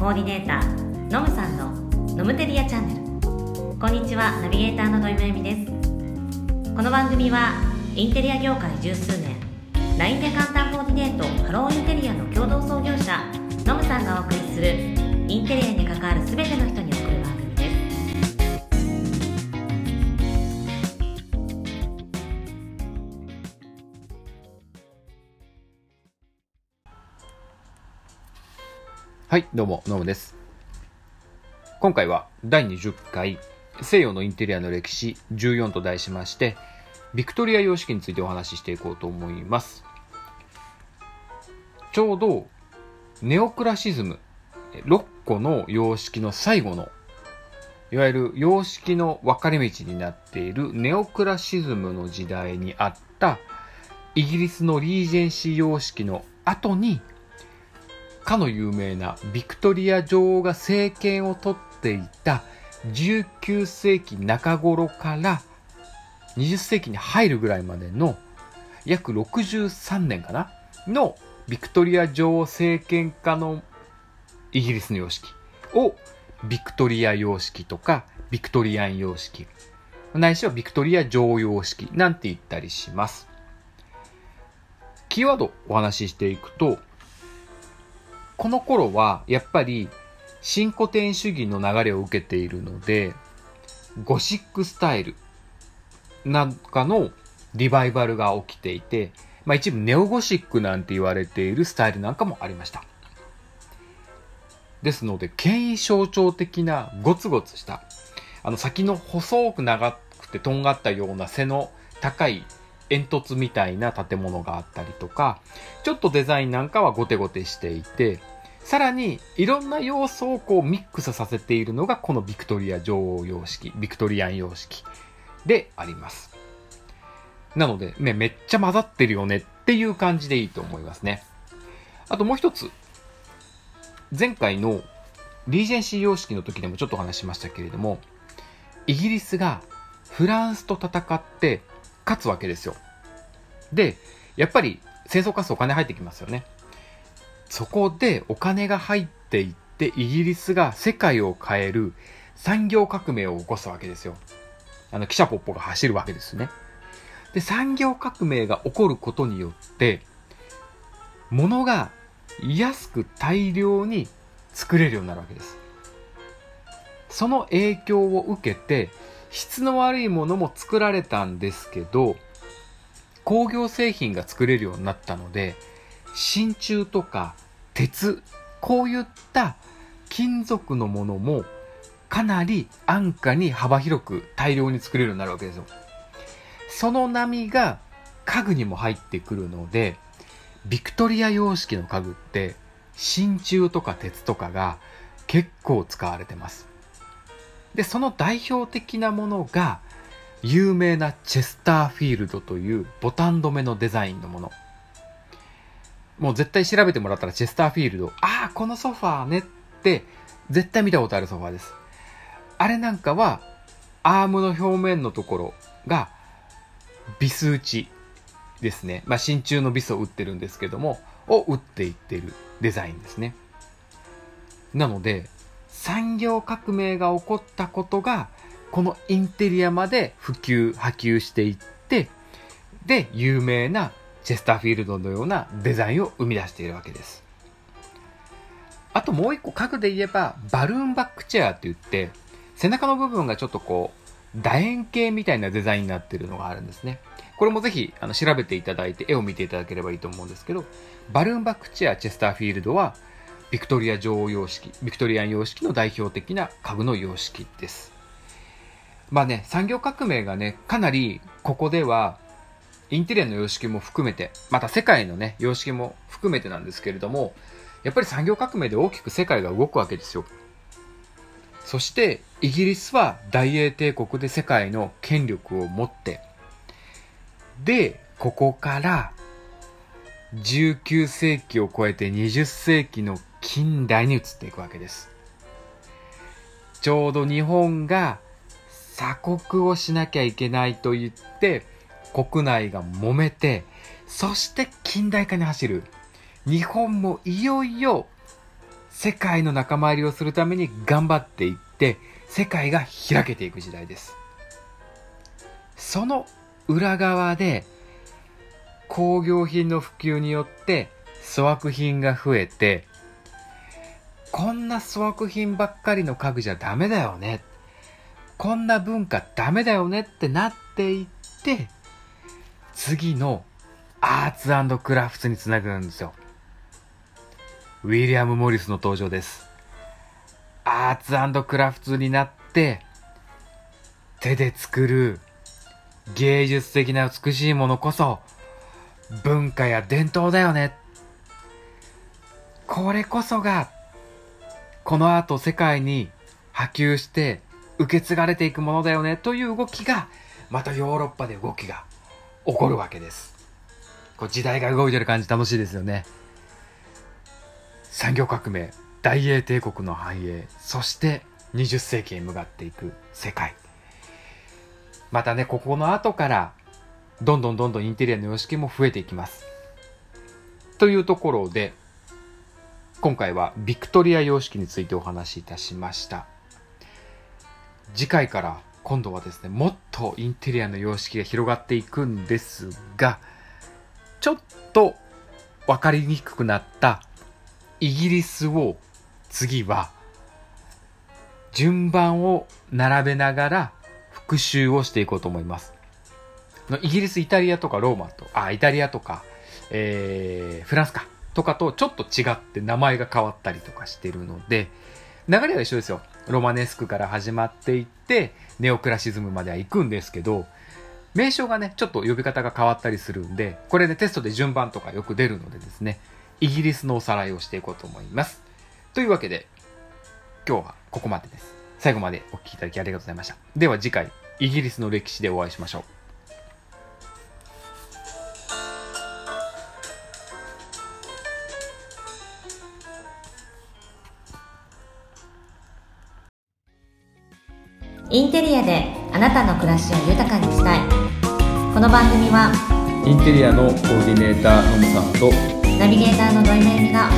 コーディネーターのむさんのノムテリアチャンネル。こんにちはナビゲーターの土井まゆみです。この番組はインテリア業界十数年 LINE で簡単コーディネートハローインテリアの共同創業者のむさんがお送りするインテリアに関わる全ての人に送るはい、どうも、ノムです。今回は第20回西洋のインテリアの歴史14と題しまして、ビクトリア様式についてお話ししていこうと思います。ちょうどネオクラシズム、6個の様式の最後の、いわゆる様式の分かれ道になっているネオクラシズムの時代にあったイギリスのリージェンシー様式の後にかの有名なビクトリア女王が政権を取っていた19世紀中頃から20世紀に入るぐらいまでの約63年かなのビクトリア女王政権下のイギリスの様式をビクトリア様式とかビクトリアン様式ないしはビクトリア女王様式なんて言ったりします。キーワードお話ししていくとこの頃はやっぱり新古典主義の流れを受けているのでゴシックスタイルなんかのリバイバルが起きていて、まあ、一部ネオゴシックなんて言われているスタイルなんかもありました。ですので権威象徴的なゴツゴツしたあの先の細く長くてとんがったような背の高い煙突みたいな建物があったりとかちょっとデザインなんかはゴテゴテしていてさらにいろんな要素をこうミックスさせているのがこのビクトリア女王様式ビクトリアン様式であります。なので、ね、めっちゃ混ざってるよねっていう感じでいいと思いますね。あともう一つ前回のリージェンシー様式の時でもちょっとお話しましたけれどもイギリスがフランスと戦って勝つわけですよ。でやっぱり戦争勝つとお金入ってきますよね。そこでお金が入っていってイギリスが世界を変える産業革命を起こすわけですよあの、汽車ポッポが走るわけですね。で、産業革命が起こることによって、物が安く大量に作れるようになるわけです。その影響を受けて、質の悪いものも作られたんですけど、工業製品が作れるようになったので、真鍮とか鉄、こういった金属のものもかなり安価に幅広く大量に作れるようになるわけですよ。その波が家具にも入ってくるので、ビクトリア様式の家具って真鍮とか鉄とかが結構使われてます。で、その代表的なものが有名なチェスターフィールドというボタン止めのデザインのもの。もう絶対調べてもらったらチェスターフィールド、ああ、このソファーねって絶対見たことあるソファーです。あれなんかは、アームの表面のところが、ビス打ちですね。まあ、真鍮のビスを打ってるんですけども、を打っていってるデザインですね。なので、産業革命が起こったことが、このインテリアまで普及、波及していって、で、有名なチェスターフィールドのようなデザインを生み出しているわけです。あともう一個家具で言えば、バルーンバックチェアって言って、背中の部分がちょっとこう、楕円形みたいなデザインになっているのがあるんですね。これもぜひあの調べていただいて絵を見ていただければいいと思うんですけど、バルーンバックチェアチェスターフィールドは、ビクトリア女王様式、ビクトリアン様式の代表的な家具の様式です。まあね、産業革命がね、かなりここでは、インテリアの様式も含めて、また世界のね、様式も含めてなんですけれども、やっぱり産業革命で大きく世界が動くわけですよ。そして、イギリスは大英帝国で世界の権力を持って、で、ここから、19世紀を超えて20世紀の近代に移っていくわけです。ちょうど日本が鎖国をしなきゃいけないと言って、国内が揉めて、そして近代化に走る。日本もいよいよ世界の仲間入りをするために頑張っていって世界が開けていく時代ですその裏側で工業品の普及によって粗悪品が増えてこんな粗悪品ばっかりの家具じゃダメだよねこんな文化ダメだよねってなっていって次のアーツクラフトにつなぐんですよ。ウィリアム・モリスの登場です。アーツクラフトになって手で作る芸術的な美しいものこそ文化や伝統だよね。これこそが、この後世界に波及して受け継がれていくものだよね。という動きが、またヨーロッパで動きが起こるわけです。こう時代が動いてる感じ楽しいですよね。産業革命、大英帝国の繁栄、そして20世紀へ向かっていく世界。またね、ここの後からどんどんどんどんインテリアの様式も増えていきます。というところで、今回はビクトリア様式についてお話しいたしました。次回から今度はですね、もっとインテリアの様式が広がっていくんですが、ちょっと分かりにくくなったイギリスを次は順番を並べながら復習をしていこうと思います。イギリス、イタリアとかローマと、あ、イタリアとか、えー、フランスか、とかとちょっと違って名前が変わったりとかしてるので、流れは一緒ですよ。ロマネスクから始まっていって、ネオクラシズムまでは行くんですけど、名称がね、ちょっと呼び方が変わったりするんで、これね、テストで順番とかよく出るのでですね、イギリスのおさらいをしていこうと思います。というわけで、今日はここまでです。最後までお聴きいただきありがとうございました。では次回、イギリスの歴史でお会いしましょう。インテリアであなたの暮らしを豊かにしたい。この番組はインテリアのコーディネーターのむさんとナビゲーターの土井めぐみが